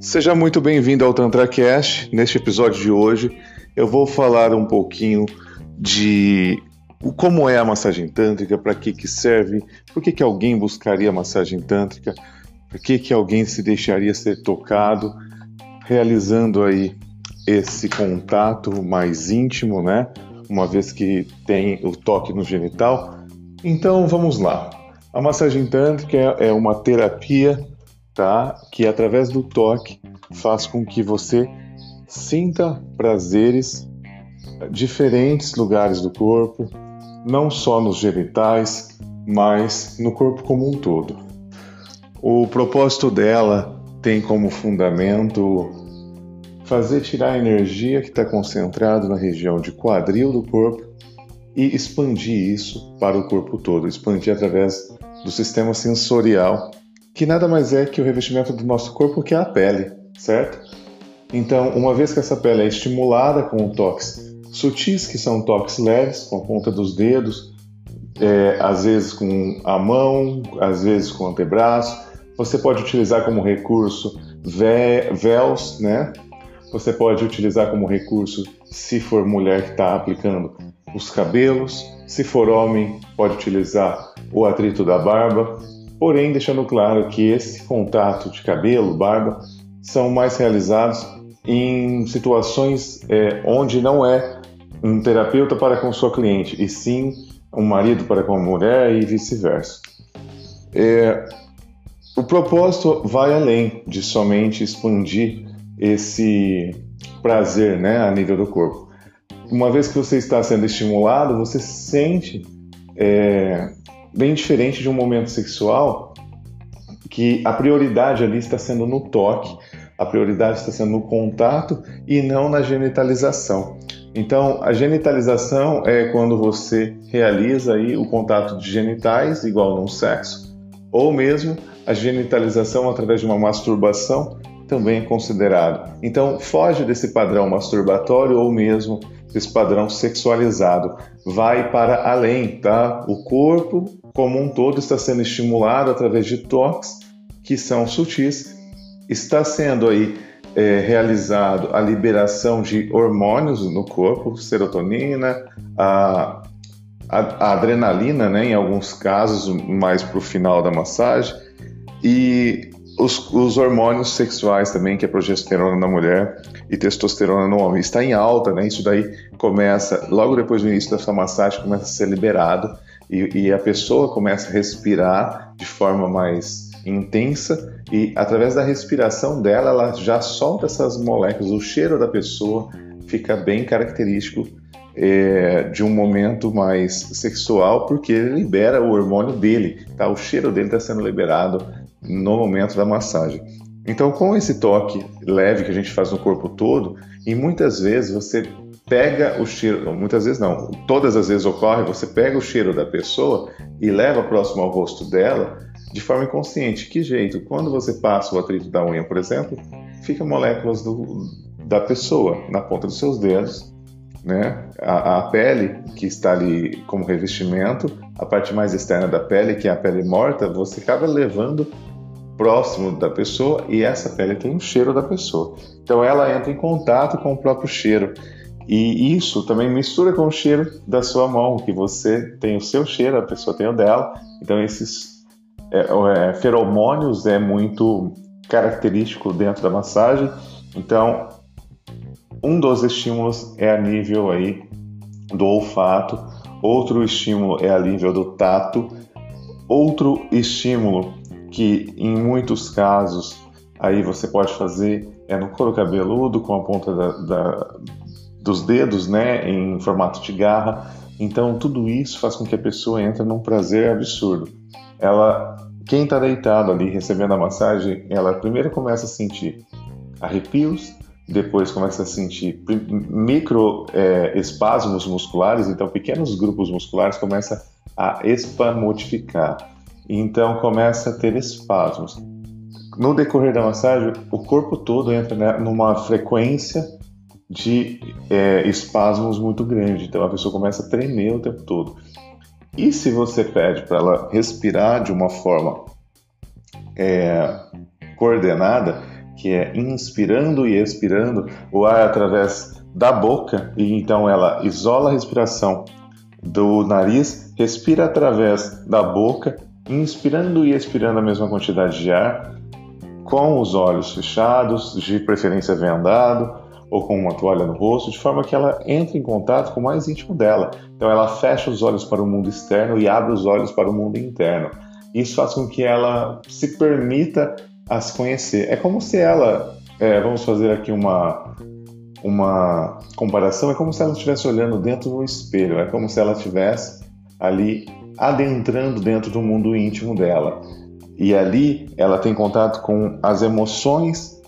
Seja muito bem-vindo ao TantraCast. Neste episódio de hoje, eu vou falar um pouquinho de como é a massagem tântrica, para que, que serve, por que, que alguém buscaria massagem tântrica, por que, que alguém se deixaria ser tocado, realizando aí esse contato mais íntimo, né? Uma vez que tem o toque no genital. Então vamos lá. A massagem tântrica é uma terapia, tá? Que através do toque faz com que você sinta prazeres diferentes lugares do corpo, não só nos genitais, mas no corpo como um todo. O propósito dela tem como fundamento fazer tirar a energia que está concentrada na região de quadril do corpo e expandir isso para o corpo todo, expandir através do sistema sensorial, que nada mais é que o revestimento do nosso corpo que é a pele, certo? Então, uma vez que essa pele é estimulada com toques sutis, que são toques leves, com a ponta dos dedos, é, às vezes com a mão, às vezes com o antebraço. Você pode utilizar como recurso véus, né? Você pode utilizar como recurso, se for mulher que está aplicando, os cabelos. Se for homem, pode utilizar o atrito da barba. Porém, deixando claro que esse contato de cabelo, barba, são mais realizados em situações é, onde não é um terapeuta para com sua cliente, e sim um marido para com a mulher e vice-versa. É, o propósito vai além de somente expandir esse prazer né, a nível do corpo. Uma vez que você está sendo estimulado, você se sente é, bem diferente de um momento sexual que a prioridade ali está sendo no toque, a prioridade está sendo no contato e não na genitalização. Então, a genitalização é quando você realiza aí o contato de genitais, igual num sexo, ou mesmo a genitalização através de uma masturbação também é considerado. Então, foge desse padrão masturbatório ou mesmo desse padrão sexualizado. Vai para além, tá? O corpo como um todo está sendo estimulado através de toques que são sutis, está sendo aí é, realizado a liberação de hormônios no corpo, serotonina, a, a, a adrenalina, né, em alguns casos, mais para o final da massagem, e os, os, hormônios sexuais também, que é progesterona na mulher e testosterona no homem, está em alta, né? Isso daí começa, logo depois do início dessa massagem, começa a ser liberado e, e a pessoa começa a respirar de forma mais intensa e através da respiração dela ela já solta essas moléculas. O cheiro da pessoa fica bem característico é, de um momento mais sexual porque ele libera o hormônio dele, tá? O cheiro dele está sendo liberado no momento da massagem. Então, com esse toque leve que a gente faz no corpo todo, e muitas vezes você pega o cheiro, muitas vezes não, todas as vezes ocorre, você pega o cheiro da pessoa e leva próximo ao rosto dela de forma inconsciente. Que jeito? Quando você passa o atrito da unha, por exemplo, fica moléculas do, da pessoa na ponta dos seus dedos, né? A, a, pele que está ali como revestimento, a parte mais externa da pele, que é a pele morta, você acaba levando próximo da pessoa e essa pele tem o cheiro da pessoa. Então ela entra em contato com o próprio cheiro. E isso também mistura com o cheiro da sua mão, que você tem o seu cheiro, a pessoa tem o dela. Então esses é, é, feromônios é muito característico dentro da massagem. Então, um dos estímulos é a nível aí do olfato, outro estímulo é a nível do tato, outro estímulo que em muitos casos aí você pode fazer é no couro cabeludo com a ponta da, da, dos dedos, né, em formato de garra. Então tudo isso faz com que a pessoa entre num prazer absurdo. Ela, quem está deitado ali recebendo a massagem, ela primeiro começa a sentir arrepios, depois começa a sentir micro é, espasmos musculares, então pequenos grupos musculares começam a espamotificar, então começa a ter espasmos. No decorrer da massagem, o corpo todo entra numa frequência de é, espasmos muito grande, então a pessoa começa a tremer o tempo todo. E se você pede para ela respirar de uma forma é, coordenada, que é inspirando e expirando o ar através da boca, e então ela isola a respiração do nariz, respira através da boca, inspirando e expirando a mesma quantidade de ar, com os olhos fechados, de preferência vendado, ou com uma toalha no rosto, de forma que ela entre em contato com o mais íntimo dela. Então ela fecha os olhos para o mundo externo e abre os olhos para o mundo interno. Isso faz com que ela se permita a se conhecer. É como se ela, é, vamos fazer aqui uma uma comparação, é como se ela estivesse olhando dentro do espelho, é como se ela estivesse ali adentrando dentro do mundo íntimo dela. E ali ela tem contato com as emoções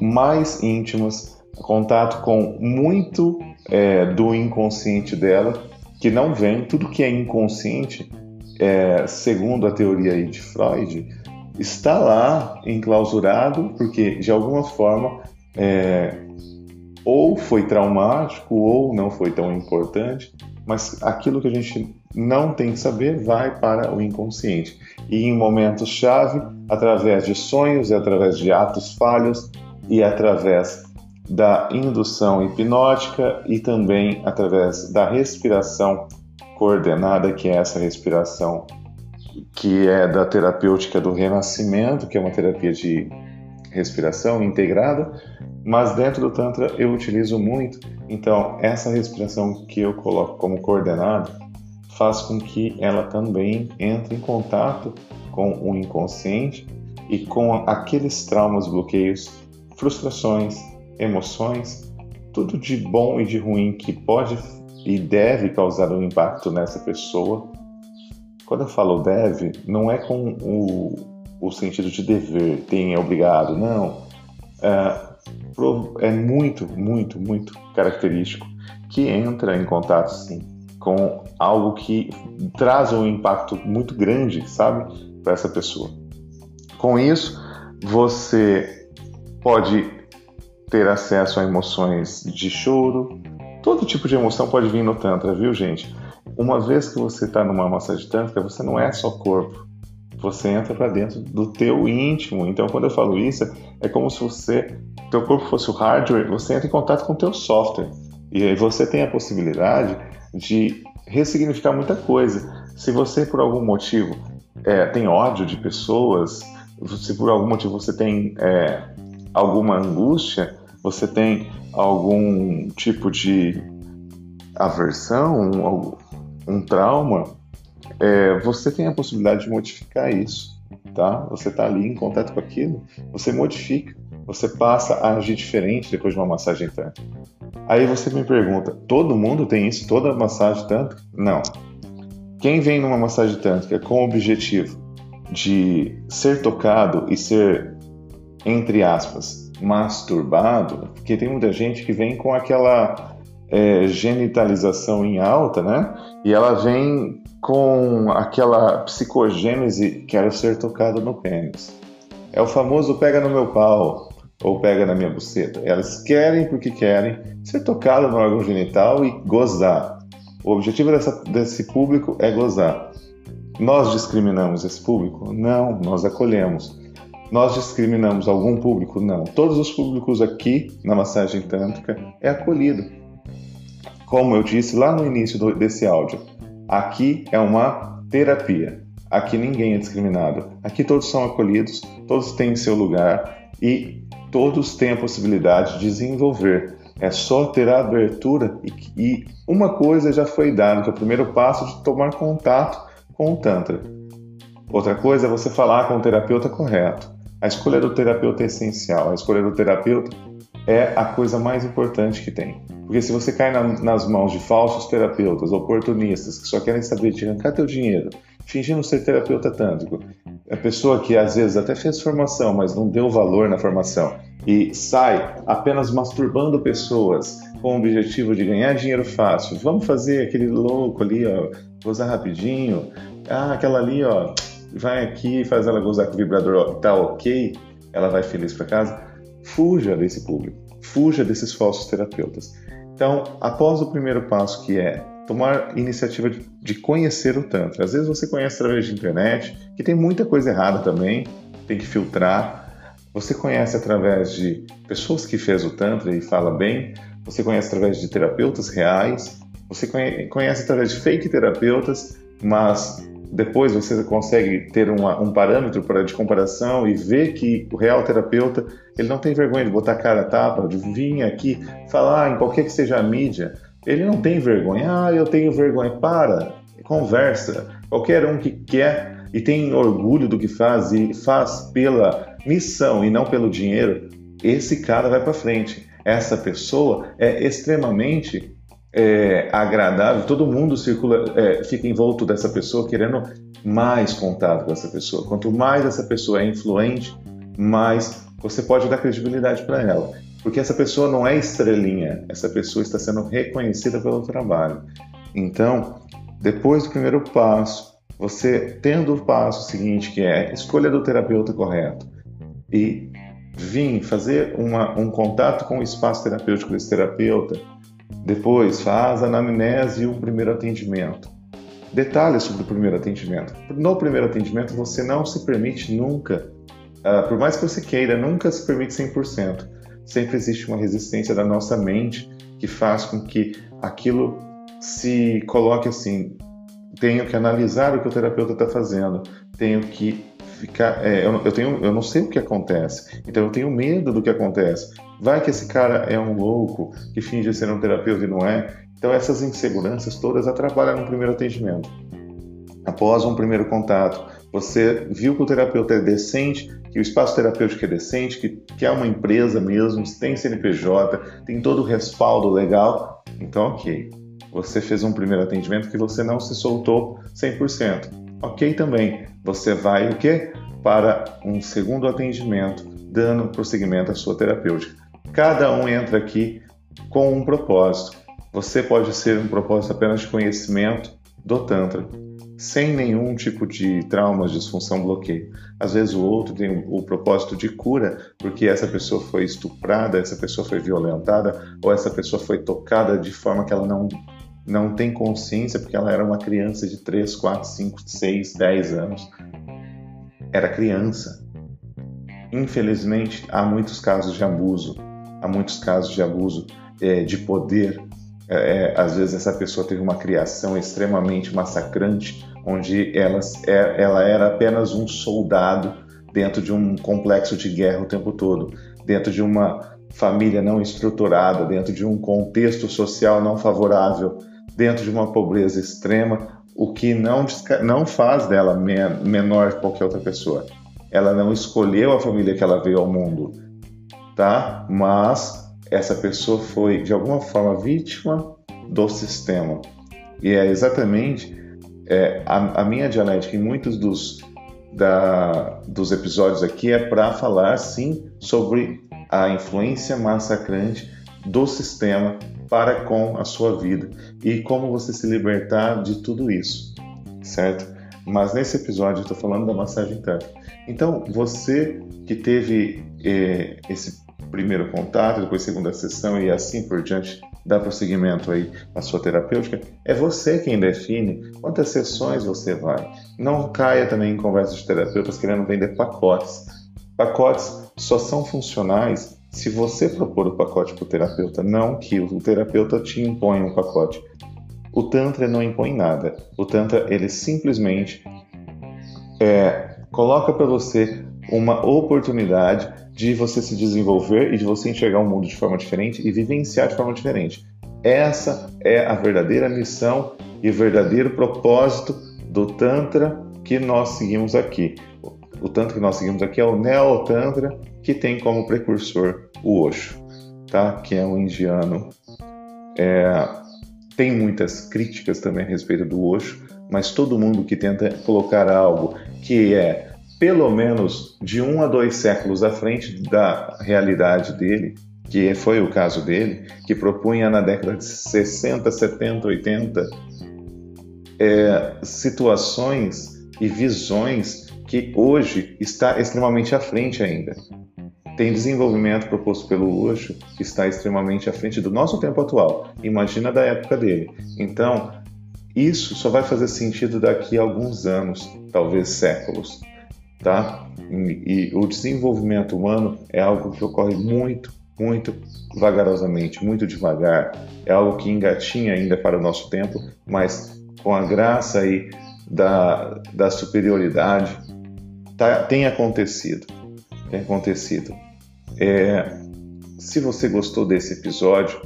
mais íntimas, contato com muito é, do inconsciente dela, que não vem, tudo que é inconsciente, é, segundo a teoria de Freud, está lá enclausurado, porque de alguma forma é, ou foi traumático ou não foi tão importante, mas aquilo que a gente não tem que saber vai para o inconsciente. E em momentos-chave, através de sonhos, e através de atos falhos e através da indução hipnótica e também através da respiração coordenada, que é essa respiração que é da terapêutica do renascimento, que é uma terapia de respiração integrada, mas dentro do Tantra eu utilizo muito. Então, essa respiração que eu coloco como coordenada faz com que ela também entre em contato com o inconsciente e com aqueles traumas, bloqueios, frustrações, emoções, tudo de bom e de ruim que pode e deve causar um impacto nessa pessoa. Quando eu falo deve, não é com o, o sentido de dever, tem, é obrigado, não. É, é muito, muito, muito característico que entra em contato, sim, com algo que traz um impacto muito grande, sabe, para essa pessoa. Com isso, você pode ter acesso a emoções de choro, todo tipo de emoção pode vir no Tantra, viu, gente? Uma vez que você está numa massagem tântrica, você não é só corpo, você entra para dentro do teu íntimo. Então, quando eu falo isso, é como se você, teu corpo fosse o hardware, você entra em contato com o teu software. E aí você tem a possibilidade de ressignificar muita coisa. Se você, por algum motivo, é, tem ódio de pessoas, se por algum motivo você tem é, alguma angústia, você tem algum tipo de aversão, um, um trauma, é, você tem a possibilidade de modificar isso, tá? Você está ali em contato com aquilo, você modifica, você passa a agir diferente depois de uma massagem tântrica. Aí você me pergunta, todo mundo tem isso, toda massagem tântrica? Não. Quem vem numa massagem tântrica com o objetivo de ser tocado e ser, entre aspas, masturbado, porque tem muita gente que vem com aquela é, genitalização em alta, né? E ela vem com aquela psicogênese, quero ser tocado no pênis. É o famoso pega no meu pau ou pega na minha buceta. Elas querem porque querem ser tocado no órgão genital e gozar. O objetivo dessa, desse público é gozar. Nós discriminamos esse público? Não, nós acolhemos. Nós discriminamos algum público? Não. Todos os públicos aqui na massagem tântrica é acolhido. Como eu disse lá no início do, desse áudio, Aqui é uma terapia. Aqui ninguém é discriminado. Aqui todos são acolhidos, todos têm seu lugar e todos têm a possibilidade de desenvolver. É só ter a abertura e, e uma coisa já foi dada, que é o primeiro passo de tomar contato com o Tantra. Outra coisa é você falar com o terapeuta correto. A escolha do terapeuta é essencial. A escolha do terapeuta é a coisa mais importante que tem. Porque se você cai na, nas mãos de falsos terapeutas, oportunistas, que só querem saber de arrancar teu dinheiro, fingindo ser terapeuta tântrico, a pessoa que às vezes até fez formação, mas não deu valor na formação, e sai apenas masturbando pessoas com o objetivo de ganhar dinheiro fácil, vamos fazer aquele louco ali, ó, gozar rapidinho, ah, aquela ali, ó, vai aqui, faz ela gozar com o vibrador, tá ok, ela vai feliz para casa Fuja desse público, fuja desses falsos terapeutas. Então, após o primeiro passo, que é tomar iniciativa de conhecer o Tantra. Às vezes você conhece através de internet, que tem muita coisa errada também, tem que filtrar. Você conhece através de pessoas que fez o Tantra e fala bem, você conhece através de terapeutas reais, você conhece através de fake terapeutas, mas depois você consegue ter uma, um parâmetro para de comparação e ver que o real terapeuta ele não tem vergonha de botar a cara a tapa, de vir aqui falar em qualquer que seja a mídia. Ele não tem vergonha. Ah, eu tenho vergonha. Para, conversa. Qualquer um que quer e tem orgulho do que faz e faz pela missão e não pelo dinheiro, esse cara vai para frente. Essa pessoa é extremamente é, agradável, todo mundo circula, é, fica envolto dessa pessoa querendo mais contato com essa pessoa. Quanto mais essa pessoa é influente, mais você pode dar credibilidade para ela. Porque essa pessoa não é estrelinha, essa pessoa está sendo reconhecida pelo trabalho. Então, depois do primeiro passo, você tendo o passo seguinte, que é escolha do terapeuta correto, e vir fazer uma, um contato com o espaço terapêutico desse terapeuta, depois, faz a anamnese e o primeiro atendimento. Detalhes sobre o primeiro atendimento. No primeiro atendimento, você não se permite nunca, uh, por mais que você queira, nunca se permite 100%. Sempre existe uma resistência da nossa mente que faz com que aquilo se coloque assim: tenho que analisar o que o terapeuta está fazendo, tenho que ficar. É, eu, eu, tenho, eu não sei o que acontece, então eu tenho medo do que acontece. Vai que esse cara é um louco que finge ser um terapeuta e não é. Então essas inseguranças todas atrapalham no primeiro atendimento. Após um primeiro contato, você viu que o terapeuta é decente, que o espaço terapêutico é decente, que, que é uma empresa mesmo, tem CNPJ, tem todo o respaldo legal, então ok. Você fez um primeiro atendimento que você não se soltou 100%. Ok também. Você vai o quê? Para um segundo atendimento, dando prosseguimento à sua terapêutica. Cada um entra aqui com um propósito. Você pode ser um propósito apenas de conhecimento do Tantra, sem nenhum tipo de trauma, disfunção, bloqueio. Às vezes o outro tem o propósito de cura, porque essa pessoa foi estuprada, essa pessoa foi violentada, ou essa pessoa foi tocada de forma que ela não, não tem consciência, porque ela era uma criança de 3, 4, 5, 6, 10 anos. Era criança. Infelizmente, há muitos casos de abuso há muitos casos de abuso é, de poder. É, é, às vezes essa pessoa teve uma criação extremamente massacrante, onde ela, é, ela era apenas um soldado dentro de um complexo de guerra o tempo todo, dentro de uma família não estruturada, dentro de um contexto social não favorável, dentro de uma pobreza extrema, o que não, não faz dela menor que qualquer outra pessoa. Ela não escolheu a família que ela veio ao mundo tá? Mas essa pessoa foi de alguma forma vítima do sistema. E é exatamente é, a, a, minha dialética em muitos dos, da, dos episódios aqui é para falar sim sobre a influência massacrante do sistema para com a sua vida e como você se libertar de tudo isso, certo? Mas nesse episódio eu estou falando da massagem tântrica. Então, você que teve eh, esse primeiro contato, depois segunda sessão e assim por diante, dá prosseguimento aí à sua terapêutica, é você quem define quantas sessões você vai. Não caia também em conversas de terapeutas querendo vender pacotes. Pacotes só são funcionais se você propor o pacote para o terapeuta, não que o terapeuta te impõe um pacote. O Tantra não impõe nada. O Tantra, ele simplesmente é, coloca para você uma oportunidade de você se desenvolver e de você enxergar o mundo de forma diferente e vivenciar de forma diferente. Essa é a verdadeira missão e verdadeiro propósito do Tantra que nós seguimos aqui. O Tantra que nós seguimos aqui é o Neo Tantra, que tem como precursor o Osho, tá? que é um indiano. É... Tem muitas críticas também a respeito do Osho, mas todo mundo que tenta colocar algo que é pelo menos de um a dois séculos à frente da realidade dele, que foi o caso dele, que propunha na década de 60, 70, 80 é, situações e visões que hoje está extremamente à frente ainda. Tem desenvolvimento proposto pelo Osho que está extremamente à frente do nosso tempo atual. Imagina da época dele. Então, isso só vai fazer sentido daqui a alguns anos, talvez séculos, tá? E, e o desenvolvimento humano é algo que ocorre muito, muito vagarosamente, muito devagar. É algo que engatinha ainda para o nosso tempo, mas com a graça aí da, da superioridade, tá, tem acontecido. Tem acontecido. É, se você gostou desse episódio,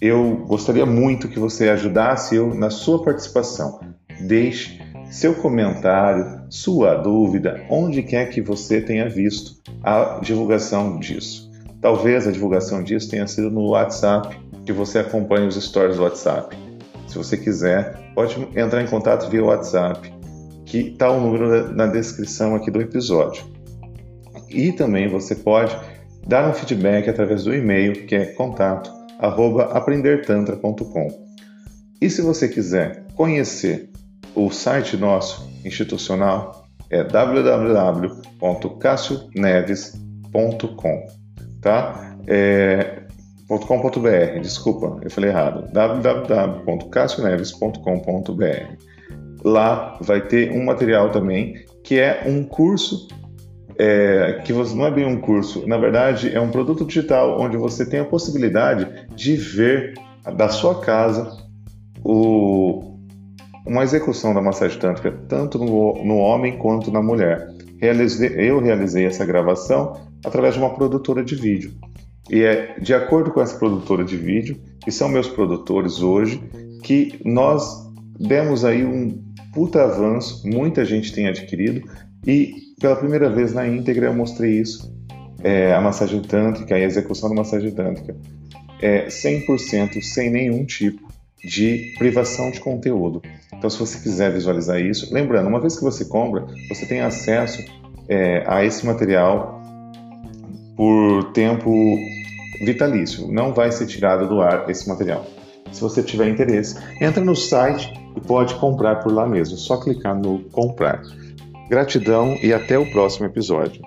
eu gostaria muito que você ajudasse eu na sua participação. Deixe seu comentário, sua dúvida, onde quer que você tenha visto a divulgação disso. Talvez a divulgação disso tenha sido no WhatsApp, que você acompanha os stories do WhatsApp. Se você quiser, pode entrar em contato via WhatsApp, que está o número na descrição aqui do episódio. E também você pode dar um feedback através do e-mail, que é contato aprendertantra.com. E se você quiser conhecer o site nosso institucional, é www.cassioneves.com, tá? É, .com.br, desculpa, eu falei errado. www.cassioneves.com.br. Lá vai ter um material também que é um curso é, que você, não é bem um curso, na verdade é um produto digital onde você tem a possibilidade de ver da sua casa o, uma execução da massagem tântrica tanto no, no homem quanto na mulher. Realizei, eu realizei essa gravação através de uma produtora de vídeo. E é de acordo com essa produtora de vídeo, que são meus produtores hoje, que nós demos aí um puta avanço, muita gente tem adquirido e pela primeira vez na íntegra eu mostrei isso, é, a massagem tântrica e a execução da massagem tântrica, é 100% sem nenhum tipo de privação de conteúdo. Então, se você quiser visualizar isso, lembrando, uma vez que você compra, você tem acesso é, a esse material por tempo vitalício. Não vai ser tirado do ar esse material. Se você tiver interesse, entra no site e pode comprar por lá mesmo. Só clicar no comprar. Gratidão e até o próximo episódio.